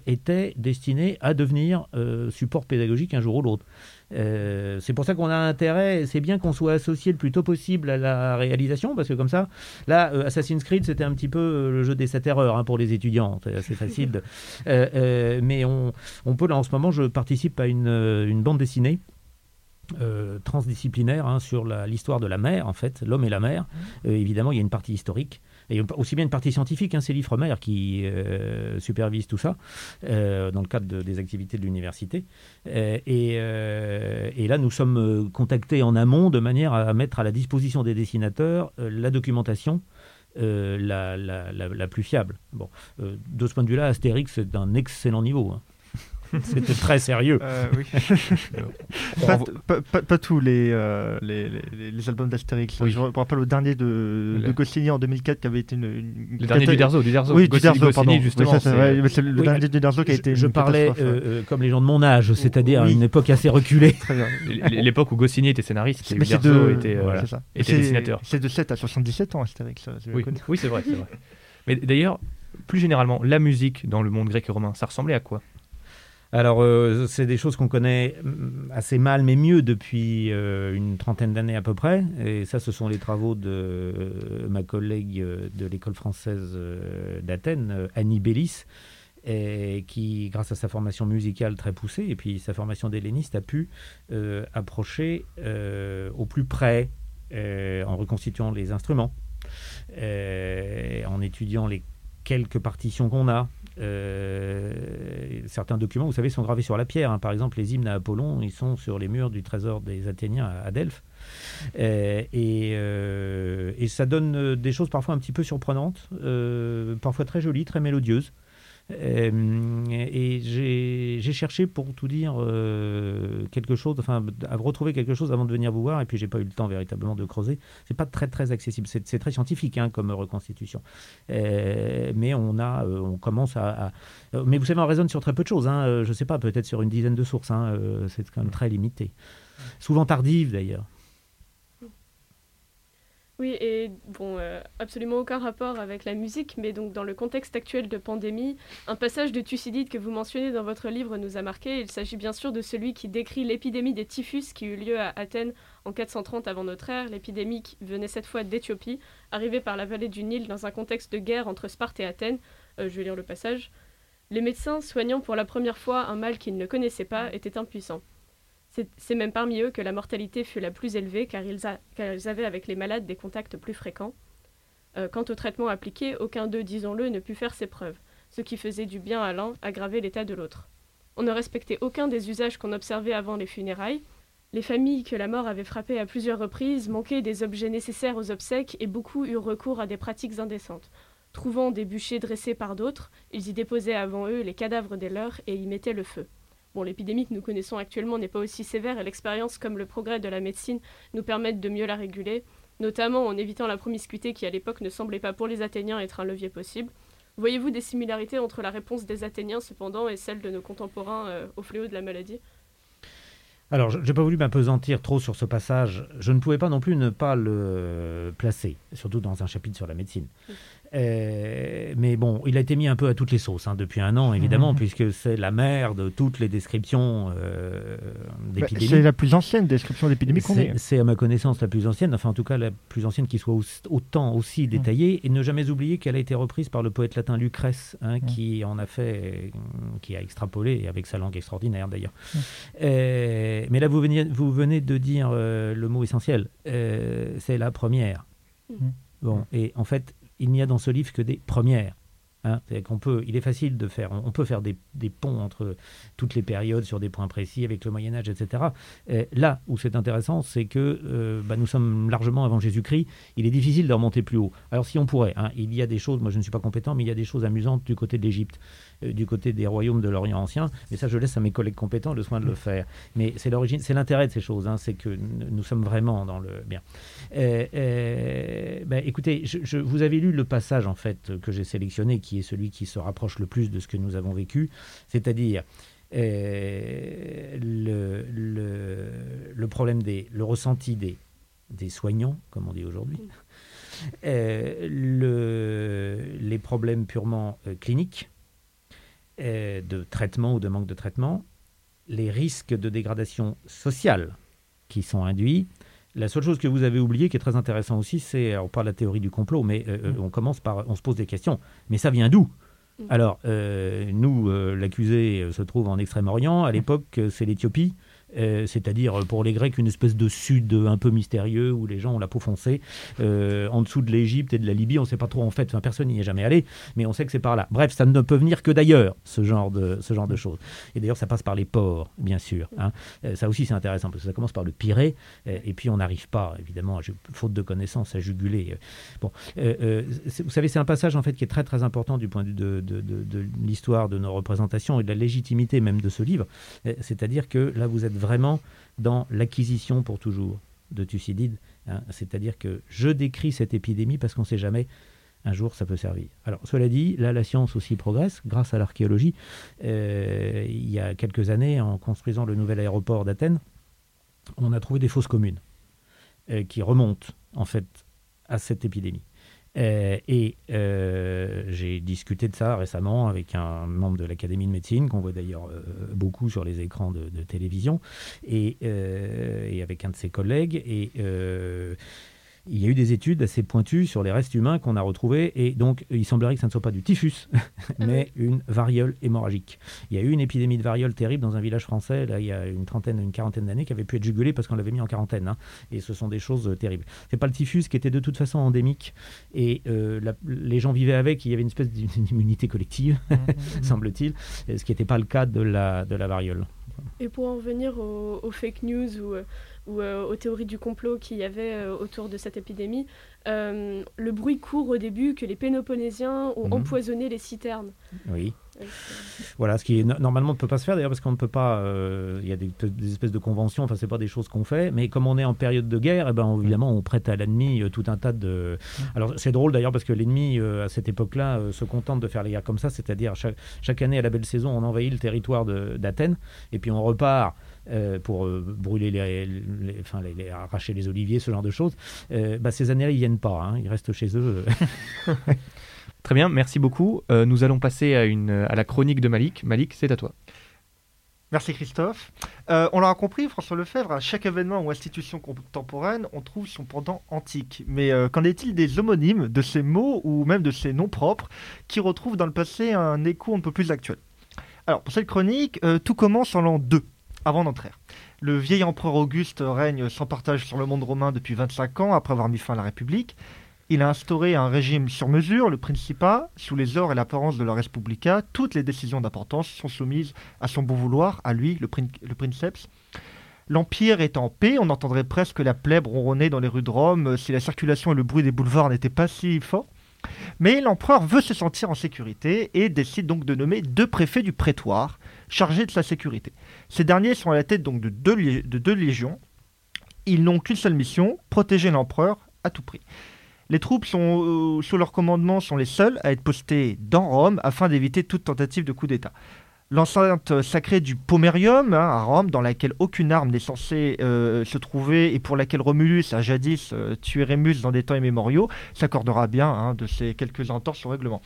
était destiné à devenir support pédagogique un jour ou l'autre. Euh, c'est pour ça qu'on a intérêt, c'est bien qu'on soit associé le plus tôt possible à la réalisation, parce que comme ça, là, euh, Assassin's Creed, c'était un petit peu euh, le jeu des sept erreurs hein, pour les étudiants, c'est assez facile. mais on, on, peut, là, en ce moment, je participe à une, une bande dessinée. transdisciplinaire hein, sur l'histoire de la mer, en fait, l'homme et la mer. Mmh. évidemment, il y a une partie historique et aussi bien une partie scientifique, hein, c'est l'IFREMER qui euh, supervise tout ça euh, dans le cadre des activités de l'université. Euh, et, là, nous sommes contactés en amont de manière à mettre à la disposition des dessinateurs la documentation la, plus fiable. Bon, de ce point de vue-là, Astérix, c'est d'un excellent niveau. Hein. C'était très sérieux. Euh, oui. pas, tous les, euh, les, les, albums d'Astérix. Je me rappelle le dernier de, de Goscinny en 2004 qui avait été une. le dernier du Derzo, du Derzo. Oui, du Derzo, pardon. justement. c'est le dernier du Derzo qui a été. Je, parlais euh, comme les gens de mon âge, c'est-à-dire une époque assez reculée. L'époque où Goscinny était scénariste et Derzo était, était dessinateur. C'est de 7 à 77 ans, Astérix. Oui, c'est vrai. Mais d'ailleurs, plus généralement, la musique dans le monde grec et romain, ça ressemblait à quoi? Alors, euh, c'est des choses qu'on connaît mm, assez mal, mais mieux depuis euh, une trentaine d'années à peu près. Et ça, ce sont les travaux de euh, ma collègue de l'école française d'Athènes, Annie Bellis, qui, grâce à sa formation musicale très poussée et puis sa formation d'helléniste, a pu approcher au plus près, en reconstituant les instruments, en étudiant les quelques partitions qu'on a, certains documents, vous savez, sont gravés sur la pierre. Hein. Par exemple, les hymnes à Apollon, ils sont sur les murs du trésor des Athéniens à, Delphes. Euh, euh, et, ça donne des choses parfois un petit peu surprenantes, parfois très jolies, très mélodieuses. Euh, et j'ai cherché, pour tout dire, euh, quelque chose, enfin, à retrouver quelque chose avant de venir vous voir, et puis j'ai pas eu le temps véritablement de creuser. C'est pas très très accessible, c'est très scientifique hein, comme reconstitution. Euh, mais on a, on commence à, mais vous savez, on raisonne sur très peu de choses. Hein, je sais pas, peut-être sur une dizaine de sources. Hein, c'est quand même très limité. Souvent tardive d'ailleurs. Oui, et bon, euh, absolument aucun rapport avec la musique, mais donc dans le contexte actuel de pandémie, un passage de Thucydide que vous mentionnez dans votre livre nous a marqué. Il s'agit bien sûr de celui qui décrit l'épidémie des typhus qui eut lieu à Athènes en 430 avant notre ère. L'épidémie venait cette fois d'Éthiopie, arrivée par la vallée du Nil dans un contexte de guerre entre Sparte et Athènes. Euh, je vais lire le passage. Les médecins, soignant pour la première fois un mal qu'ils ne connaissaient pas, étaient impuissants. C'est même parmi eux que la mortalité fut la plus élevée car ils, avaient avec les malades des contacts plus fréquents. Euh, quant au traitement appliqué, aucun d'eux, disons-le, ne put faire ses preuves. Ce qui faisait du bien à l'un aggravait l'état de l'autre. On ne respectait aucun des usages qu'on observait avant les funérailles. Les familles que la mort avait frappées à plusieurs reprises manquaient des objets nécessaires aux obsèques et beaucoup eurent recours à des pratiques indécentes. Trouvant des bûchers dressés par d'autres, ils y déposaient avant eux les cadavres des leurs et y mettaient le feu. Bon, l'épidémie que nous connaissons actuellement n'est pas aussi sévère et l'expérience comme le progrès de la médecine nous permettent de mieux la réguler, notamment en évitant la promiscuité qui à l'époque ne semblait pas pour les Athéniens être un levier possible. Voyez-vous des similarités entre la réponse des Athéniens cependant et celle de nos contemporains euh, au fléau de la maladie? Alors, je n'ai pas voulu m'apesantir trop sur ce passage. Je ne pouvais pas non plus ne pas le placer, surtout dans un chapitre sur la médecine. Euh, mais bon, il a été mis un peu à toutes les sauces hein, depuis un an, évidemment, mhm. puisque c'est la mère de toutes les descriptions euh, d'épidémie. C'est la plus ancienne description d'épidémie qu'on ait. C'est à ma connaissance la plus ancienne, enfin en tout cas la plus ancienne qui soit autant aussi mhm. détaillée, et ne jamais oublier qu'elle a été reprise par le poète latin Lucrèce, hein, mhm. qui en a fait, qui a extrapolé, avec sa langue extraordinaire d'ailleurs. Euh, mais là, vous venez, vous venez de dire le mot essentiel, c'est la première. Bon, et en fait, il n'y a dans ce livre que des premières. Hein. qu'on peut, il est facile de faire, on peut faire des, ponts entre toutes les périodes sur des points précis avec le Moyen Âge, etc. là où c'est intéressant, c'est que euh, bah, nous sommes largement avant Jésus-Christ. Il est difficile de remonter plus haut. Alors si on pourrait, hein, il y a des choses, moi je ne suis pas compétent, mais il y a des choses amusantes du côté de l'Égypte, euh, du côté des royaumes de l'Orient ancien. Mais ça, je laisse à mes collègues compétents le soin de le faire. Mais c'est l'origine, c'est l'intérêt de ces choses. Hein, c'est que nous sommes vraiment dans le bien. Ben, écoutez, je, vous avez lu le passage en fait que j'ai sélectionné, qui est celui qui se rapproche le plus de ce que nous avons vécu, c'est-à-dire euh, le, le, le, problème des, le ressenti des, des soignants, comme on dit aujourd'hui, euh, le, les problèmes purement euh, cliniques, de traitement ou de manque de traitement, les risques de dégradation sociale qui sont induits. La seule chose que vous avez oubliée, qui est très intéressant aussi, c'est, on parle de la théorie du complot, mais mm. on commence par, on se pose des questions. Mais ça vient d'où? Mm. Alors, euh, nous, euh, l'accusé euh, se trouve en Extrême-Orient. À l'époque, c'est l'Éthiopie. Euh, c'est-à-dire pour les Grecs une espèce de sud un peu mystérieux où les gens ont la peau foncée, euh, en dessous de l'Égypte et de la Libye, on ne sait pas trop en fait, personne n'y est jamais allé, mais on sait que c'est par là. Bref, ça ne peut venir que d'ailleurs, ce genre de, ce genre de choses. Et d'ailleurs, ça passe par les ports, bien sûr. Hein. Euh, ça aussi, c'est intéressant, parce que ça commence par le Pirée, et puis on n'arrive pas, évidemment, faute de connaissances, à juguler. Bon, vous savez, c'est un passage en fait qui est très très important du point de vue de, de, de l'histoire de nos représentations et de la légitimité même de ce livre. C'est-à-dire que là, vous êtes vraiment dans l'acquisition pour toujours de Thucydide. Hein. C'est-à-dire que je décris cette épidémie parce qu'on ne sait jamais un jour ça peut servir. Alors cela dit, là la science aussi progresse grâce à l'archéologie. Euh, il y a quelques années, en construisant le nouvel aéroport d'Athènes, on a trouvé des fausses communes euh, qui remontent en fait à cette épidémie. Euh, et euh, j'ai discuté de ça récemment avec un membre de l'Académie de médecine, qu'on voit d'ailleurs euh, beaucoup sur les écrans de, télévision, et, et, avec un de ses collègues. Et il y a eu des études assez pointues sur les restes humains qu'on a retrouvés, et donc il semblerait que ça ne soit pas du typhus, mais une variole hémorragique. Il y a eu une épidémie de variole terrible dans un village français, là, il y a une trentaine, une quarantaine d'années, qui avait pu être jugulée parce qu'on l'avait mis en quarantaine, hein, et ce sont des choses euh, terribles. C'est pas le typhus qui était de toute façon endémique, et euh, les gens vivaient avec, il y avait une espèce d'immunité collective, mmh, mmh, mmh. semble-t-il, ce qui n'était pas le cas de la, de la variole. Et pour en venir aux, fake news ou, euh, ou euh, aux théories du complot qu'il y avait euh, autour de cette épidémie, le bruit court au début que les Pénoponnésiens ont mhm. empoisonné les citernes. Oui. Voilà, ce qui est, normalement ne peut pas se faire d'ailleurs parce qu'on ne peut pas. Il y a des, espèces de conventions, enfin, c'est pas des choses qu'on fait, mais comme on est en période de guerre, eh ben, évidemment, on prête à l'ennemi tout un tas de. Alors, c'est drôle d'ailleurs parce que l'ennemi, à cette époque-là, se contente de faire les guerres comme ça, c'est-à-dire chaque, chaque, année à la belle saison, on envahit le territoire d'Athènes et puis on repart. Pour brûler les, enfin, les, arracher les oliviers, ce genre de choses, bah, ces années-là, ils viennent pas, hein, ils restent chez eux. Très bien, merci beaucoup. Euh, nous allons passer à, une, à la chronique de Malik. Malik, c'est à toi. Merci Christophe. Euh, on l'a compris, François Lefebvre, à chaque événement ou institution contemporaine, on trouve son pendant antique. Mais euh, qu'en est-il des homonymes, de ces mots ou même de ces noms propres qui retrouvent dans le passé un écho un peu plus actuel? Alors, pour cette chronique, tout commence en l'an 2, avant d'entrer. Le vieil empereur Auguste règne sans partage sur le monde romain depuis 25 ans après avoir mis fin à la République. Il a instauré un régime sur mesure, le Principat, sous les ors et l'apparence de la Respublica. Toutes les décisions d'importance sont soumises à son bon vouloir, à lui, le, princeps. L'Empire est en paix, on entendrait presque la plèbe ronronner dans les rues de Rome si la circulation et le bruit des boulevards n'étaient pas si forts. Mais l'empereur veut se sentir en sécurité et décide donc de nommer deux préfets du prétoire chargés de sa sécurité. Ces derniers sont à la tête donc de deux, de deux légions. Ils n'ont qu'une seule mission, protéger l'empereur à tout prix. Les troupes euh, sous leur commandement sont les seules à être postées dans Rome afin d'éviter toute tentative de coup d'État. L'enceinte sacrée du Pomerium hein, à Rome, dans laquelle aucune arme n'est censée euh, se trouver et pour laquelle Romulus a jadis euh, tué Rémus dans des temps immémoriaux, s'accordera bien hein, de ces quelques entorses au règlement.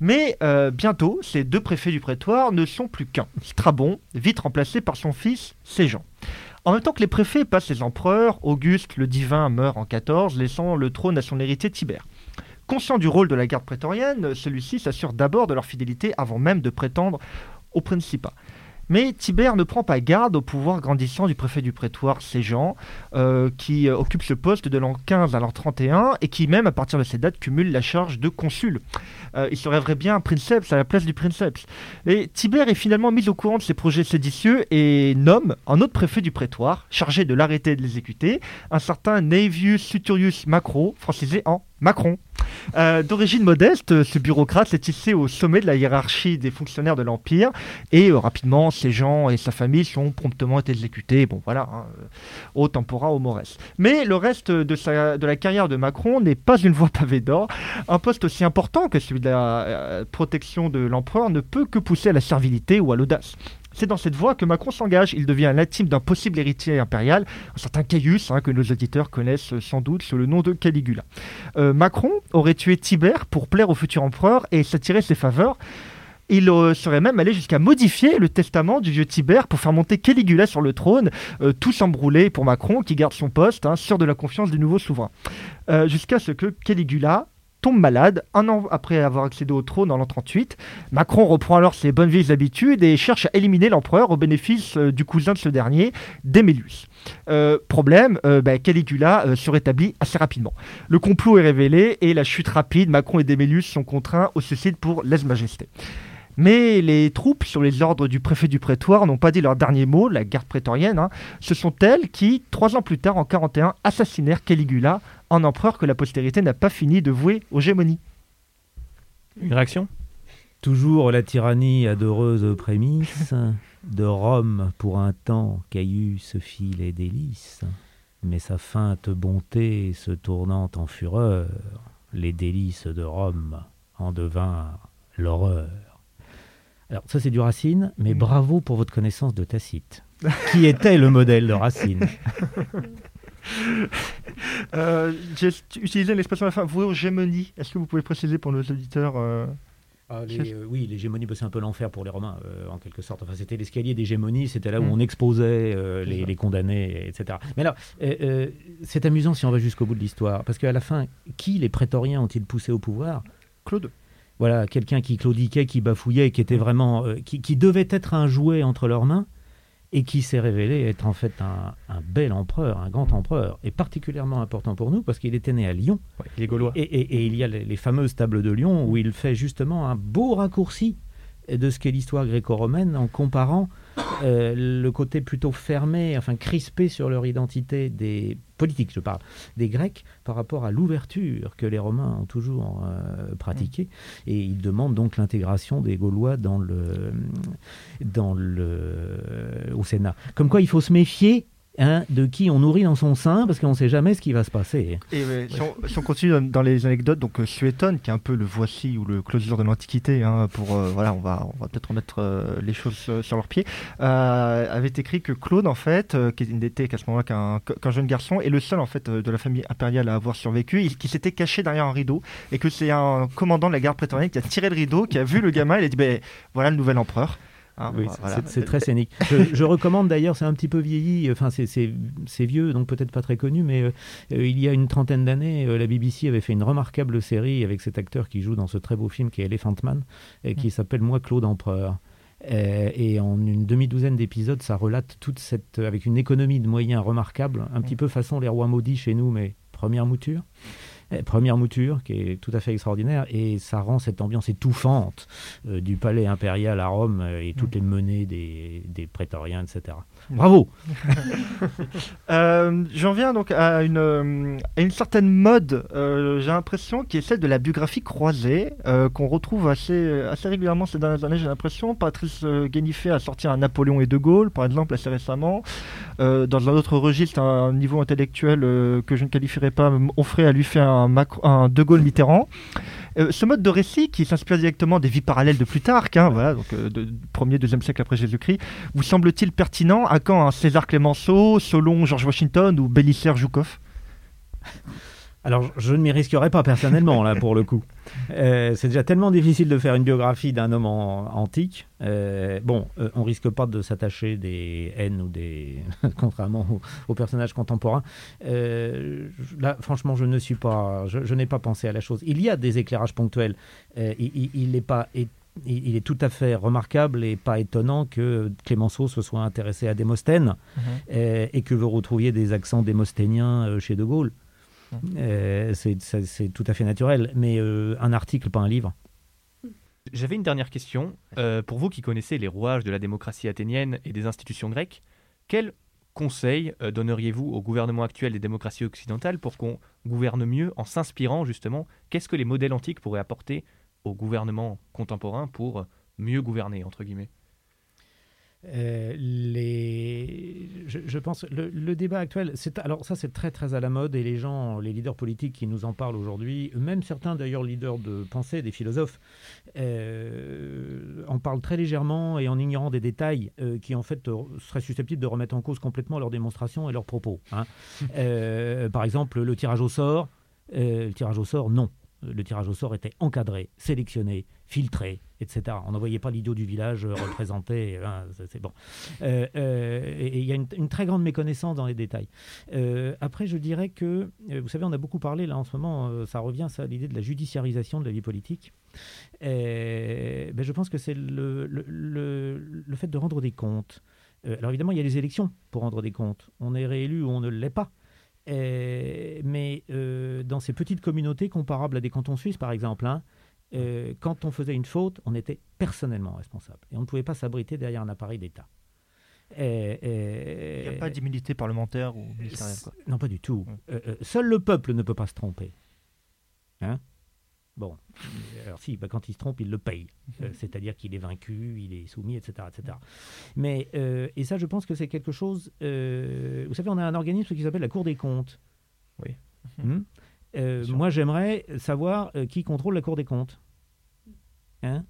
Mais bientôt, ces deux préfets du prétoire ne sont plus qu'un. Strabon, vite remplacé par son fils Séjan. En même temps que les préfets passent les empereurs, Auguste le divin meurt en 14, laissant le trône à son héritier Tibère. Conscient du rôle de la garde prétorienne, celui-ci s'assure d'abord de leur fidélité avant même de prétendre au principat. Mais Tibère ne prend pas garde au pouvoir grandissant du préfet du prétoire Séjean, euh, qui occupe ce poste de l'an 15 à l'an 31 et qui même à partir de cette date cumule la charge de consul. il se rêverait bien un princeps à la place du princeps. Et Tibère est finalement mis au courant de ses projets séditieux et nomme un autre préfet du prétoire, chargé de l'arrêter et de l'exécuter, un certain Naevius Suturius Macro, francisé en Macron. Euh, d'origine modeste, ce bureaucrate s'est tissé au sommet de la hiérarchie des fonctionnaires de l'Empire et euh, rapidement, ses gens et sa famille sont promptement exécutés. Bon, voilà, hein, euh, au tempora, au mores. Mais le reste de la carrière de Macron n'est pas une voie pavée d'or. Un poste aussi important que celui de la protection de l'empereur ne peut que pousser à la servilité ou à l'audace. C'est dans cette voie que Macron s'engage. Il devient l'intime d'un possible héritier impérial, un certain Caius, hein, que nos auditeurs connaissent sans doute sous le nom de Caligula. Euh, Macron aurait tué Tibère pour plaire au futur empereur et s'attirer ses faveurs. Il euh, serait même allé jusqu'à modifier le testament du vieux Tibère pour faire monter Caligula sur le trône, euh, tout s'embrouler pour Macron qui garde son poste, hein, sûr de la confiance du nouveau souverain. jusqu'à ce que Caligula tombe malade un an après avoir accédé au trône en l'an 38. Macron reprend alors ses bonnes vieilles habitudes et cherche à éliminer l'empereur au bénéfice euh, du cousin de ce dernier, Démélius. Euh, problème, euh, bah, Caligula se rétablit assez rapidement. Le complot est révélé et la chute rapide, Macron et Démélius sont contraints au suicide pour lèse-majesté. Mais les troupes, sur les ordres du préfet du prétoire, n'ont pas dit leur dernier mot, la garde prétorienne. Hein. Ce sont elles qui, trois ans plus tard, en 41, assassinèrent Caligula, un empereur que la postérité n'a pas fini de vouer aux gémonies. Une réaction? Toujours la tyrannie a d'heureuses prémices. De Rome, pour un temps, Caius fit les délices. Mais sa feinte bonté se tournant en fureur, les délices de Rome en devinrent l'horreur. Alors ça c'est du Racine, mais bravo pour votre connaissance de Tacite. Qui était le modèle de Racine? euh, J'ai utilisé l'expression à la fin, vous gémonies. Est-ce que vous pouvez préciser pour nos auditeurs euh, ah, euh, oui, l'hégémonie, bah, c'est un peu l'enfer pour les Romains, en quelque sorte. Enfin, c'était l'escalier d'hégémonie, c'était là où mm. on exposait les, les, condamnés, etc. Mais alors, c'est amusant si on va jusqu'au bout de l'histoire, parce qu'à la fin, qui les prétoriens ont-ils poussé au pouvoir? Claude voilà, quelqu'un qui claudiquait, qui bafouillait, qui était vraiment, euh, qui, devait être un jouet entre leurs mains, et qui s'est révélé être en fait un, bel empereur, un grand empereur, et particulièrement important pour nous parce qu'il était né à Lyon. il est gaulois. Et, il y a les, fameuses tables de Lyon où il fait justement un beau raccourci de ce qu'est l'histoire gréco-romaine en comparant euh, le côté plutôt fermé, enfin crispé sur leur identité des politiques, je parle, des Grecs par rapport à l'ouverture que les Romains ont toujours euh, pratiquée. Et ils demandent donc l'intégration des Gaulois dans le, dans le, au Sénat. Comme quoi il faut se méfier Hein, de qui on nourrit dans son sein, parce qu'on ne sait jamais ce qui va se passer. Et si, on, continue dans les anecdotes, donc euh, Suétone, qui est un peu le voici ou le closure de l'Antiquité, hein, pour euh, voilà, on va, on va peut-être remettre euh, les choses sur leurs pieds, avait écrit que Claude, en fait, qui n'était qu'à ce moment-là qu'un jeune garçon, est le seul en fait de la famille impériale à avoir survécu, et qui s'était caché derrière un rideau, et que c'est un commandant de la garde prétorienne qui a tiré le rideau, qui a vu le gamin, il a dit ben, voilà le nouvel empereur. Ah, oui, c'est très scénique. Je, recommande d'ailleurs, c'est un petit peu vieilli, enfin c'est vieux, donc peut-être pas très connu, mais euh, il y a une trentaine d'années, euh, la BBC avait fait une remarquable série avec cet acteur qui joue dans ce très beau film qui est Elephant Man, et qui mm. s'appelle Moi Claude Empereur. Euh, et en une demi-douzaine d'épisodes, ça relate toute cette, avec une économie de moyens remarquable, un petit mm. peu façon Les Rois Maudits chez nous, mais première mouture. Eh, première mouture qui est tout à fait extraordinaire et ça rend cette ambiance étouffante euh, du palais impérial à Rome euh, et toutes mm. les menées des, des prétoriens, etc. Bravo euh, J'en viens donc à une, à une certaine mode, j'ai l'impression, qui est celle de la biographie croisée, qu'on retrouve assez, assez régulièrement ces dernières années, j'ai l'impression. Patrice Guénifé a sorti un Napoléon et De Gaulle, par exemple, assez récemment. dans un autre registre, un niveau intellectuel que je ne qualifierais pas, offrait à lui faire un, De Gaulle Mitterrand. Euh, ce mode de récit, qui s'inspire directement des vies parallèles de Plutarque, hein, voilà, donc euh, premier, deuxième siècle après Jésus-Christ, vous semble-t-il pertinent à quand un César Clémenceau, Solon, George Washington ou Bélisaire Joukov alors, je ne m'y risquerais pas personnellement, là, pour le coup. Euh, c'est déjà tellement difficile de faire une biographie d'un homme antique. Euh, bon, euh, on risque pas de s'attacher des haines ou des. contrairement aux, personnages contemporains. là, franchement, je ne suis pas. Je, n'ai pas pensé à la chose. Il y a des éclairages ponctuels. il n'est pas il, est tout à fait remarquable et pas étonnant que Clémenceau se soit intéressé à Démosthène mhm. et, que vous retrouviez des accents démosthéniens chez De Gaulle. Mhm. c'est tout à fait naturel. Mais un article, pas un livre. J'avais une dernière question. pour vous qui connaissez les rouages de la démocratie athénienne et des institutions grecques, quel conseil euh, donneriez-vous au gouvernement actuel des démocraties occidentales pour qu'on gouverne mieux en s'inspirant justement Qu'est-ce que les modèles antiques pourraient apporter au gouvernement contemporain pour mieux gouverner, entre guillemets? Euh, les... je, pense le, le débat actuel, c'est alors ça c'est très très à la mode et les gens, les leaders politiques qui nous en parlent aujourd'hui, même certains d'ailleurs leaders de pensée, des philosophes, euh, en parlent très légèrement et en ignorant des détails euh, qui en fait seraient susceptibles de remettre en cause complètement leurs démonstrations et leurs propos. Hein. par exemple, le tirage au sort, le tirage au sort, non. Le tirage au sort était encadré, sélectionné, filtré, etc. On n'envoyait pas l'idiot du village euh, représenté. Hein, c'est bon. Euh, euh, et il y a une, très grande méconnaissance dans les détails. après, je dirais que, vous savez, on a beaucoup parlé là en ce moment, ça revient ça, à l'idée de la judiciarisation de la vie politique. Ben, je pense que c'est le, le, le, fait de rendre des comptes. alors évidemment, il y a les élections pour rendre des comptes. On est réélu ou on ne l'est pas. mais dans ces petites communautés comparables à des cantons suisses, par exemple, hein, euh, quand on faisait une faute, on était personnellement responsable. Et on ne pouvait pas s'abriter derrière un appareil d'État. Il n'y a pas d'immunité parlementaire ou ministérielle Non, pas du tout. Euh, euh, seul le peuple ne peut pas se tromper. Hein Bon, alors si, bah, quand il se trompe, il le paye. C'est-à-dire qu'il est vaincu, il est soumis, etc. etc. Mais, et ça, je pense que c'est quelque chose... vous savez, on a un organisme qui s'appelle la Cour des comptes. Oui. Euh, moi, j'aimerais savoir euh, qui contrôle la Cour des comptes. Hein?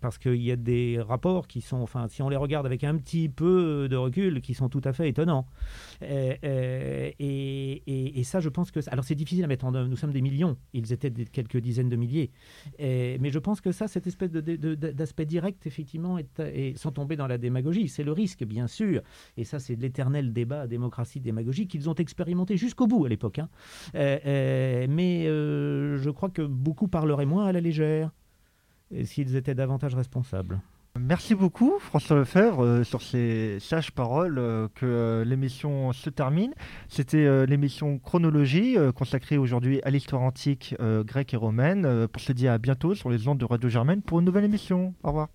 Parce qu'il y a des rapports qui sont, enfin, si on les regarde avec un petit peu de recul, qui sont tout à fait étonnants. Euh, euh, et, ça, je pense que... Alors, c'est difficile à mettre en œuvre. Nous sommes des millions. Ils étaient quelques dizaines de milliers. mais je pense que ça, cette espèce d'aspect direct, effectivement, est, sans tomber dans la démagogie, c'est le risque, bien sûr. Et ça, c'est l'éternel débat démocratie-démagogie qu'ils ont expérimenté jusqu'au bout à l'époque. Hein. Euh, mais je crois que beaucoup parleraient moins à la légère s'ils étaient davantage responsables. Merci beaucoup François Lefebvre euh, sur ces sages paroles euh, que euh, l'émission se termine. C'était l'émission Chronologie consacrée aujourd'hui à l'histoire antique grecque et romaine. pour se dire à bientôt sur les ondes de Radio Germaine pour une nouvelle émission. Au revoir.